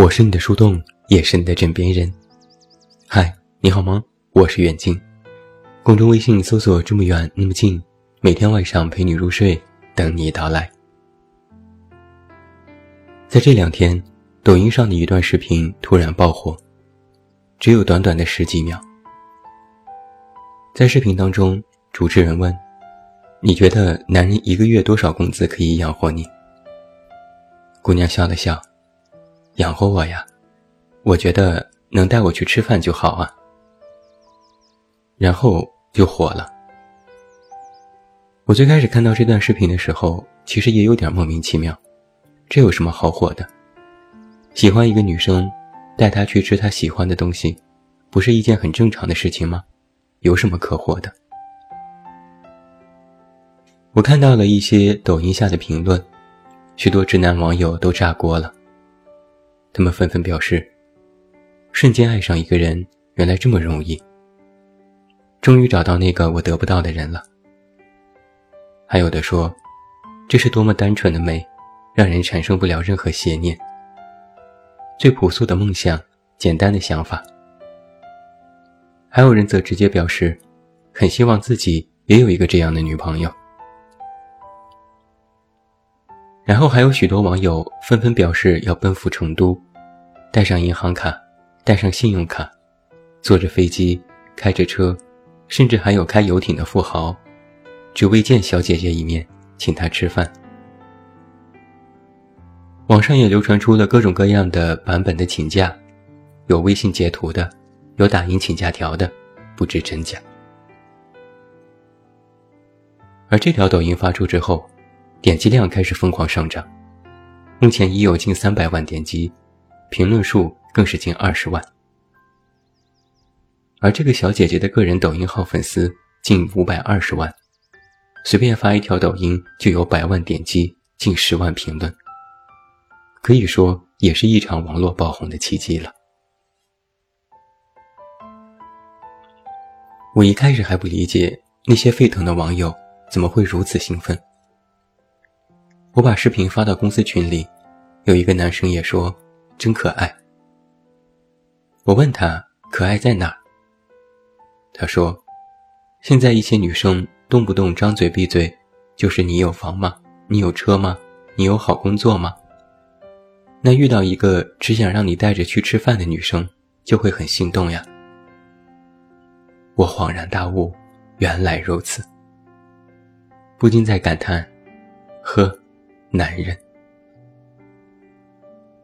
我是你的树洞，也是你的枕边人。嗨，你好吗？我是远近。公众微信搜索“这么远那么近”，每天晚上陪你入睡，等你到来。在这两天，抖音上的一段视频突然爆火，只有短短的十几秒。在视频当中，主持人问：“你觉得男人一个月多少工资可以养活你？”姑娘笑了笑。养活我呀，我觉得能带我去吃饭就好啊。然后就火了。我最开始看到这段视频的时候，其实也有点莫名其妙，这有什么好火的？喜欢一个女生，带她去吃她喜欢的东西，不是一件很正常的事情吗？有什么可火的？我看到了一些抖音下的评论，许多直男网友都炸锅了。他们纷纷表示：“瞬间爱上一个人，原来这么容易。终于找到那个我得不到的人了。”还有的说：“这是多么单纯的美，让人产生不了任何邪念。最朴素的梦想，简单的想法。”还有人则直接表示：“很希望自己也有一个这样的女朋友。”然后还有许多网友纷纷表示要奔赴成都，带上银行卡，带上信用卡，坐着飞机，开着车，甚至还有开游艇的富豪，只为见小姐姐一面，请她吃饭。网上也流传出了各种各样的版本的请假，有微信截图的，有打印请假条的，不知真假。而这条抖音发出之后。点击量开始疯狂上涨，目前已有近三百万点击，评论数更是近二十万。而这个小姐姐的个人抖音号粉丝近五百二十万，随便发一条抖音就有百万点击，近十万评论，可以说也是一场网络爆红的奇迹了。我一开始还不理解那些沸腾的网友怎么会如此兴奋。我把视频发到公司群里，有一个男生也说：“真可爱。”我问他：“可爱在哪？”他说：“现在一些女生动不动张嘴闭嘴，就是你有房吗？你有车吗？你有好工作吗？那遇到一个只想让你带着去吃饭的女生，就会很心动呀。”我恍然大悟，原来如此，不禁在感叹：“呵。”男人，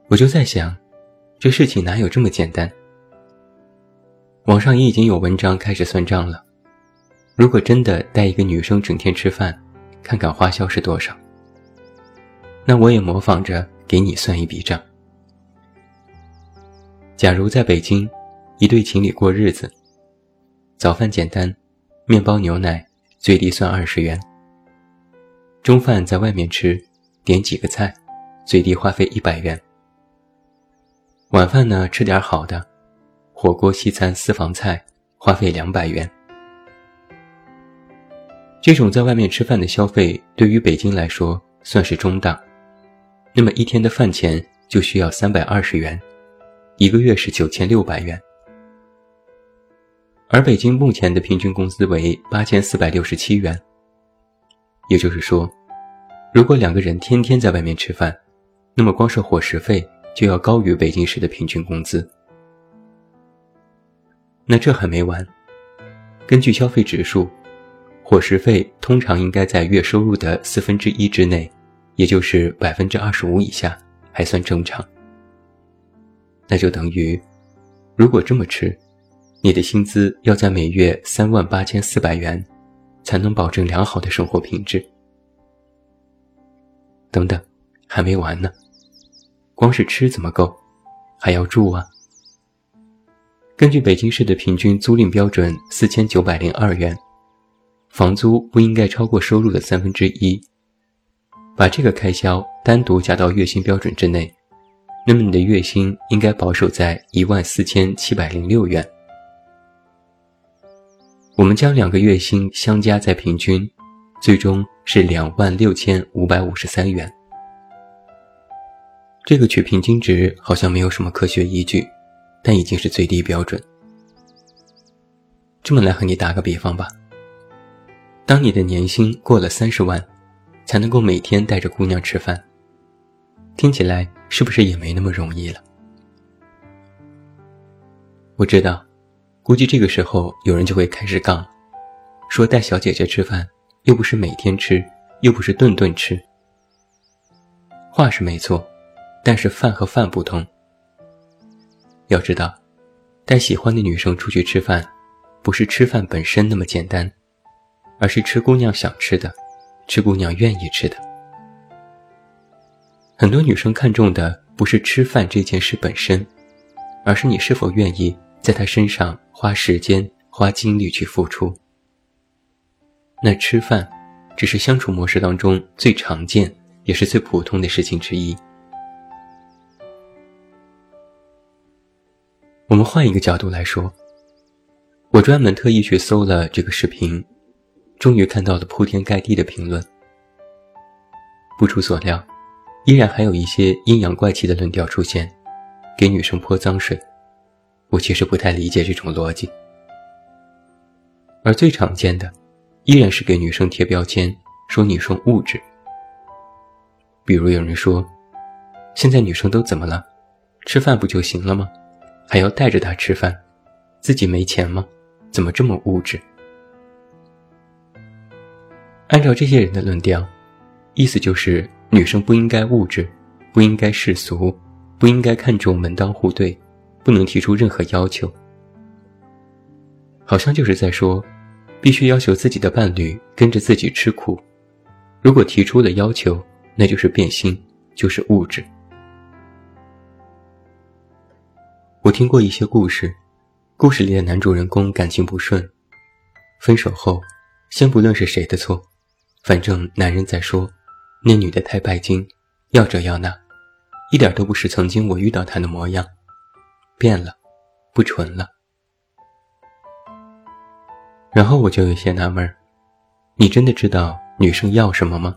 我就在想，这事情哪有这么简单？网上也已经有文章开始算账了。如果真的带一个女生整天吃饭，看看花销是多少？那我也模仿着给你算一笔账。假如在北京，一对情侣过日子，早饭简单，面包牛奶，最低算二十元。中饭在外面吃。点几个菜，最低花费一百元。晚饭呢，吃点好的，火锅、西餐、私房菜，花费两百元。这种在外面吃饭的消费，对于北京来说算是中档。那么一天的饭钱就需要三百二十元，一个月是九千六百元。而北京目前的平均工资为八千四百六十七元，也就是说。如果两个人天天在外面吃饭，那么光是伙食费就要高于北京市的平均工资。那这还没完，根据消费指数，伙食费通常应该在月收入的四分之一之内，也就是百分之二十五以下，还算正常。那就等于，如果这么吃，你的薪资要在每月三万八千四百元，才能保证良好的生活品质。等等，还没完呢。光是吃怎么够？还要住啊。根据北京市的平均租赁标准四千九百零二元，房租不应该超过收入的三分之一。把这个开销单独加到月薪标准之内，那么你的月薪应该保守在一万四千七百零六元。我们将两个月薪相加再平均，最终。是两万六千五百五十三元。这个取平均值好像没有什么科学依据，但已经是最低标准。这么来和你打个比方吧，当你的年薪过了三十万，才能够每天带着姑娘吃饭，听起来是不是也没那么容易了？我知道，估计这个时候有人就会开始杠，说带小姐姐吃饭又不是每天吃，又不是顿顿吃。话是没错，但是饭和饭不同。要知道，带喜欢的女生出去吃饭。不是吃饭本身那么简单，而是吃姑娘想吃的，吃姑娘愿意吃的。很多女生看重的不是吃饭这件事本身，而是你是否愿意在她身上花时间、花精力去付出。那吃饭，只是相处模式当中最常见也是最普通的事情之一。我们换一个角度来说。我专门特意去搜了这个视频，终于看到了铺天盖地的评论。不出所料，依然还有一些阴阳怪气的论调出现，给女生泼脏水。我其实不太理解这种逻辑。而最常见的，依然是给女生贴标签，说女生物质。比如有人说，现在女生都怎么了？吃饭不就行了吗？还要带着她吃饭，自己没钱吗？怎么这么物质？按照这些人的论调，意思就是女生不应该物质，不应该世俗，不应该看重门当户对，不能提出任何要求。好像就是在说，必须要求自己的伴侣跟着自己吃苦，如果提出了要求，那就是变心，就是物质。我听过一些故事。故事里的男主人公感情不顺，分手后，先不论是谁的错，反正男人在说，那女的太拜金，要这要那，一点都不是曾经我遇到她的模样，变了，不纯了。然后我就有些纳闷你真的知道女生要什么吗？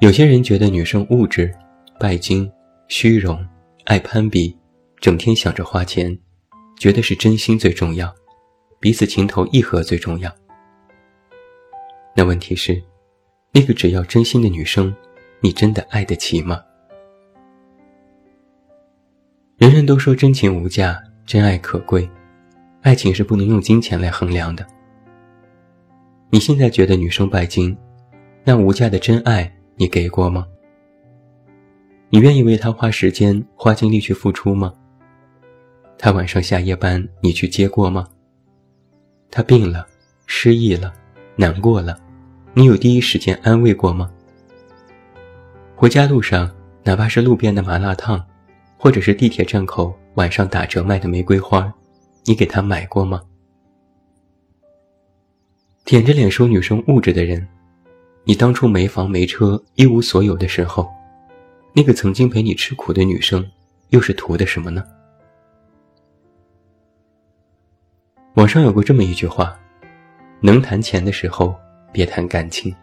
有些人觉得女生物质、拜金、虚荣、爱攀比。整天想着花钱，觉得是真心最重要，彼此情投意合最重要。那问题是，那个只要真心的女生，你真的爱得起吗？人人都说真情无价，真爱可贵，爱情是不能用金钱来衡量的。你现在觉得女生拜金，那无价的真爱你给过吗？你愿意为她花时间、花精力去付出吗？他晚上下夜班，你去接过吗？他病了，失忆了，难过了，你有第一时间安慰过吗？回家路上，哪怕是路边的麻辣烫，或者是地铁站口晚上打折卖的玫瑰花，你给他买过吗？舔着脸说女生物质的人，你当初没房没车一无所有的时候，那个曾经陪你吃苦的女生，又是图的什么呢？网上有过这么一句话：“能谈钱的时候，别谈感情。”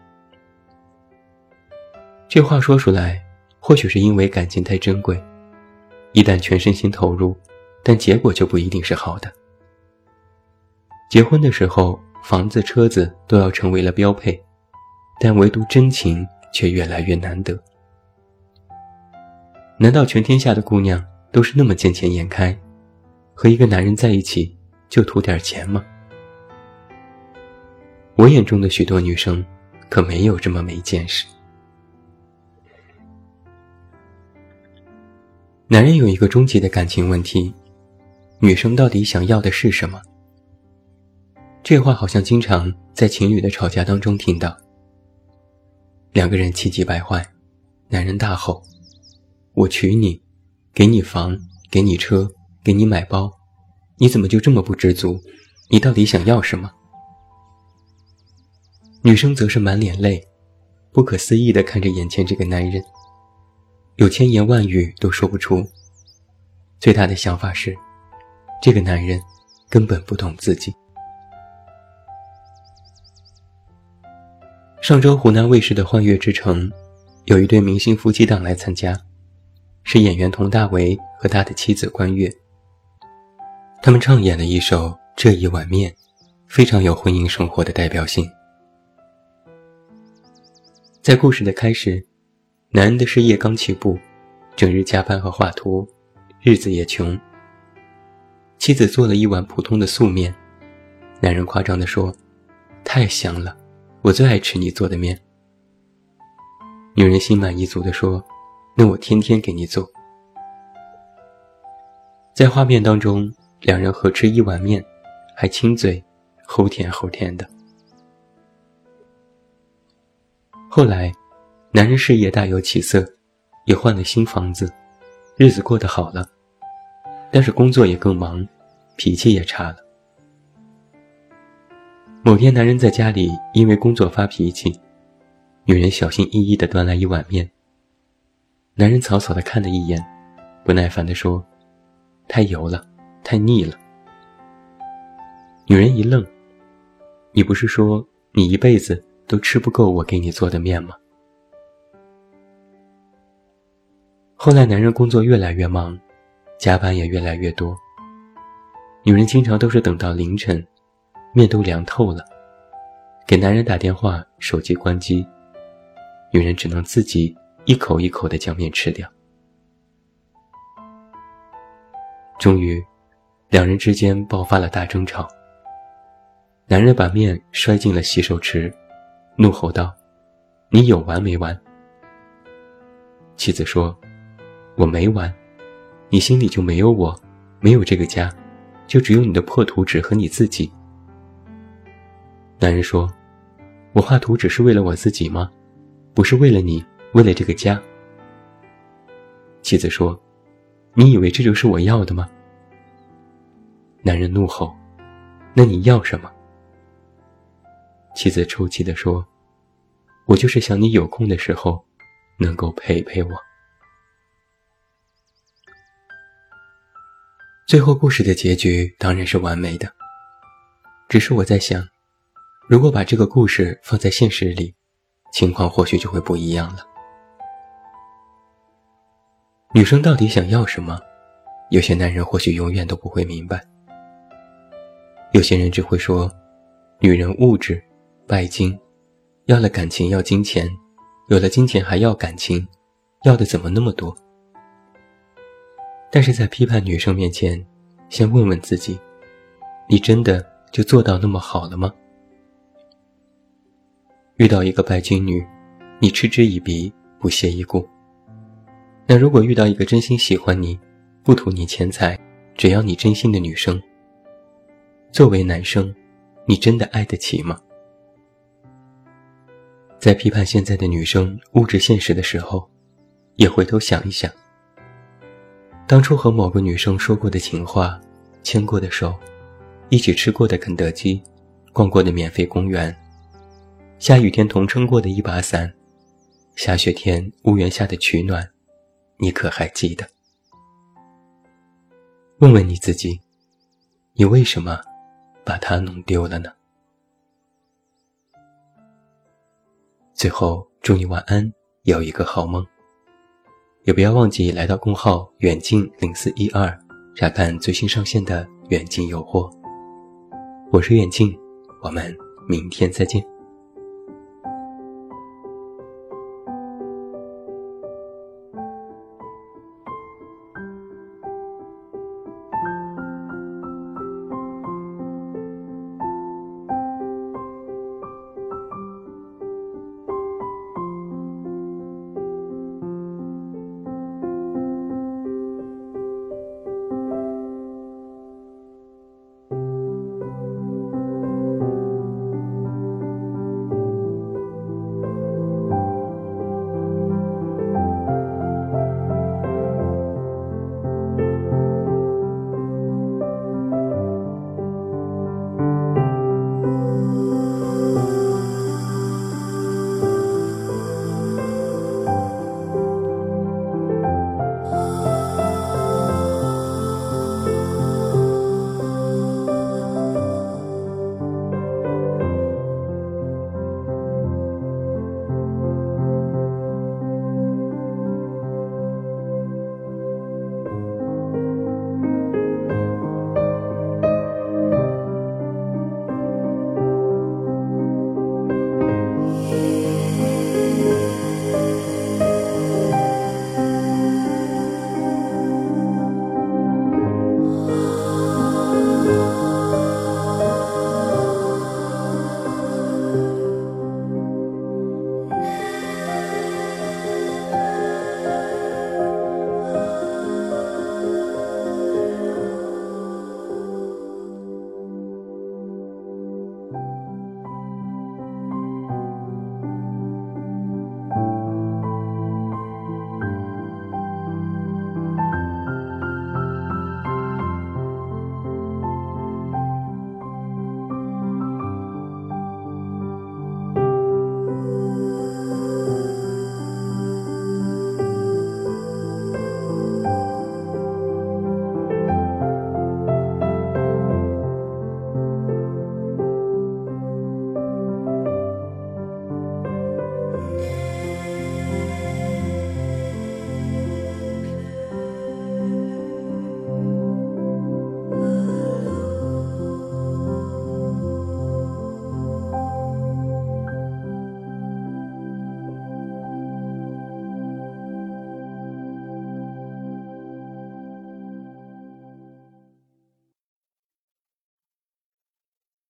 这话说出来，或许是因为感情太珍贵，一旦全身心投入，但结果就不一定是好的。结婚的时候，房子、车子都要成为了标配，但唯独真情却越来越难得。难道全天下的姑娘都是那么见钱眼开，和一个男人在一起？就图点钱吗？我眼中的许多女生，可没有这么没见识。男人有一个终极的感情问题：女生到底想要的是什么？这话好像经常在情侣的吵架当中听到。两个人气急败坏，男人大吼：“我娶你，给你房，给你车，给你买包。”你怎么就这么不知足？你到底想要什么？女生则是满脸泪，不可思议地看着眼前这个男人，有千言万语都说不出。最大的想法是，这个男人根本不懂自己。上周湖南卫视的《幻乐之城》，有一对明星夫妻档来参加，是演员佟大为和他的妻子关悦。他们唱演了一首《这一碗面》，非常有婚姻生活的代表性。在故事的开始，男人的事业刚起步，整日加班和画图，日子也穷。妻子做了一碗普通的素面，男人夸张地说：“太香了，我最爱吃你做的面。”女人心满意足地说：“那我天天给你做。”在画面当中，两人合吃一碗面，还亲嘴，齁甜齁甜的。后来，男人事业大有起色，也换了新房子，日子过得好了，但是工作也更忙，脾气也差了。某天，男人在家里因为工作发脾气，女人小心翼翼地端来一碗面。男人草草地看了一眼，不耐烦地说：“太油了，太腻了。”女人一愣：“你不是说你一辈子？”都吃不够我给你做的面吗？后来男人工作越来越忙，加班也越来越多。女人经常都是等到凌晨，面都凉透了，给男人打电话，手机关机，女人只能自己一口一口的将面吃掉。终于，两人之间爆发了大争吵。男人把面摔进了洗手池。怒吼道：“你有完没完？”妻子说：“我没完，你心里就没有我，没有这个家，就只有你的破图纸和你自己。”男人说：“我画图纸是为了我自己吗？不是为了你，为了这个家。”妻子说：“你以为这就是我要的吗？”男人怒吼：“那你要什么？”妻子抽泣地说：“我就是想你有空的时候，能够陪陪我。”最后故事的结局当然是完美的。只是我在想，如果把这个故事放在现实里，情况或许就会不一样了。女生到底想要什么？有些男人或许永远都不会明白。有些人只会说：“女人物质。”拜金，要了感情要金钱，有了金钱还要感情，要的怎么那么多？但是在批判女生面前，先问问自己：你真的就做到那么好了吗？遇到一个拜金女，你嗤之以鼻，不屑一顾；那如果遇到一个真心喜欢你，不图你钱财，只要你真心的女生，作为男生，你真的爱得起吗？在批判现在的女生物质现实的时候，也回头想一想，当初和某个女生说过的情话、牵过的手、一起吃过的肯德基、逛过的免费公园、下雨天同撑过的一把伞、下雪天屋檐下的取暖，你可还记得？问问你自己，你为什么把它弄丢了呢？最后，祝你晚安，有一个好梦。也不要忘记来到公号远近零四一二，查看最新上线的远近诱惑。我是远近，我们明天再见。